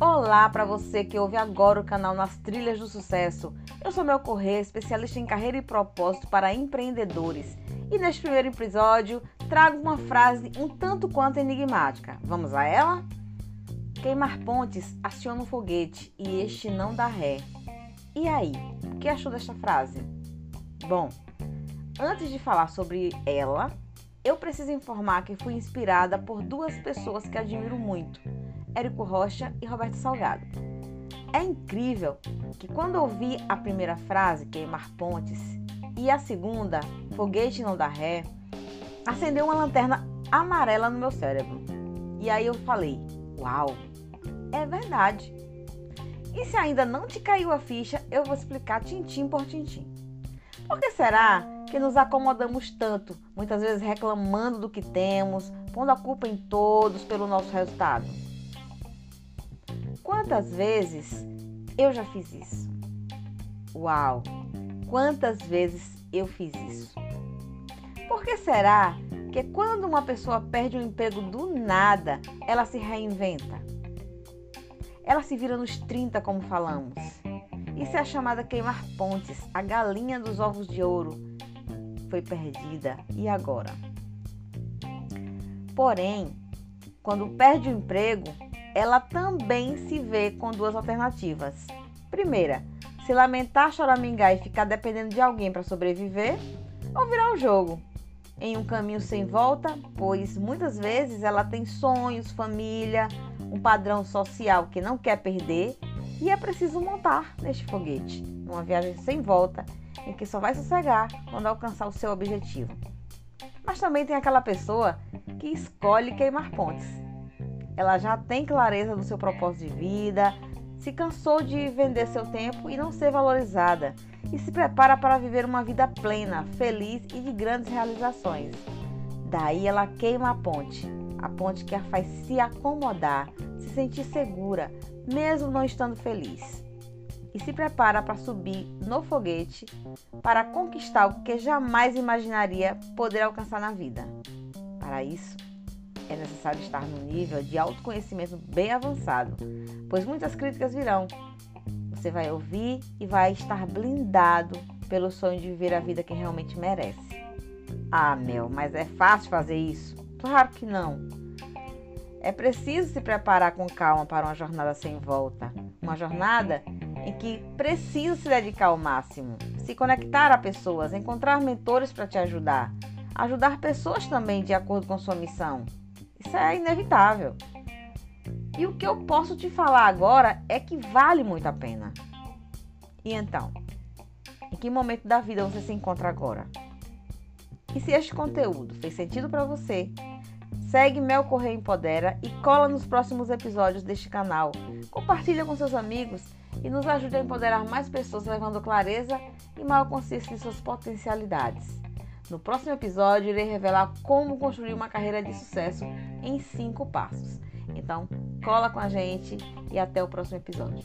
Olá para você que ouve agora o canal Nas Trilhas do Sucesso. Eu sou Mel Corrêa, especialista em carreira e propósito para empreendedores. E neste primeiro episódio trago uma frase um tanto quanto enigmática. Vamos a ela? Queimar pontes aciona um foguete e este não dá ré. E aí, o que achou desta frase? Bom, antes de falar sobre ela, eu preciso informar que fui inspirada por duas pessoas que admiro muito Érico Rocha e Roberto Salgado. É incrível que quando ouvi a primeira frase, queimar pontes, e a segunda, foguete não dá ré, acendeu uma lanterna amarela no meu cérebro. E aí eu falei: Uau, é verdade. E se ainda não te caiu a ficha, eu vou explicar tintim por tintim. Por que será que nos acomodamos tanto, muitas vezes reclamando do que temos, pondo a culpa em todos pelo nosso resultado? Quantas vezes eu já fiz isso? Uau! Quantas vezes eu fiz isso? Por que será que quando uma pessoa perde um emprego do nada, ela se reinventa? Ela se vira nos 30, como falamos. Isso é a chamada queimar pontes, a galinha dos ovos de ouro. Foi perdida. E agora? Porém, quando perde o emprego, ela também se vê com duas alternativas. Primeira, se lamentar, choramingar e ficar dependendo de alguém para sobreviver, ou virar o jogo em um caminho sem volta, pois muitas vezes ela tem sonhos, família, um padrão social que não quer perder e é preciso montar neste foguete, numa viagem sem volta, em que só vai sossegar quando alcançar o seu objetivo. Mas também tem aquela pessoa que escolhe queimar pontes ela já tem clareza do seu propósito de vida, se cansou de vender seu tempo e não ser valorizada e se prepara para viver uma vida plena, feliz e de grandes realizações. Daí ela queima a ponte, a ponte que a faz se acomodar, se sentir segura, mesmo não estando feliz. E se prepara para subir no foguete para conquistar o que jamais imaginaria poder alcançar na vida. Para isso, é necessário estar no nível de autoconhecimento bem avançado, pois muitas críticas virão. Você vai ouvir e vai estar blindado pelo sonho de viver a vida que realmente merece. Ah, Mel, mas é fácil fazer isso? Claro que não. É preciso se preparar com calma para uma jornada sem volta. Uma jornada em que precisa se dedicar ao máximo, se conectar a pessoas, encontrar mentores para te ajudar, ajudar pessoas também de acordo com sua missão. Isso é inevitável. E o que eu posso te falar agora é que vale muito a pena. E então, em que momento da vida você se encontra agora? E se este conteúdo fez sentido para você, segue Mel Correia Empodera e cola nos próximos episódios deste canal. Compartilha com seus amigos e nos ajude a empoderar mais pessoas levando clareza e maior consciência de suas potencialidades. No próximo episódio, irei revelar como construir uma carreira de sucesso em cinco passos. Então, cola com a gente e até o próximo episódio.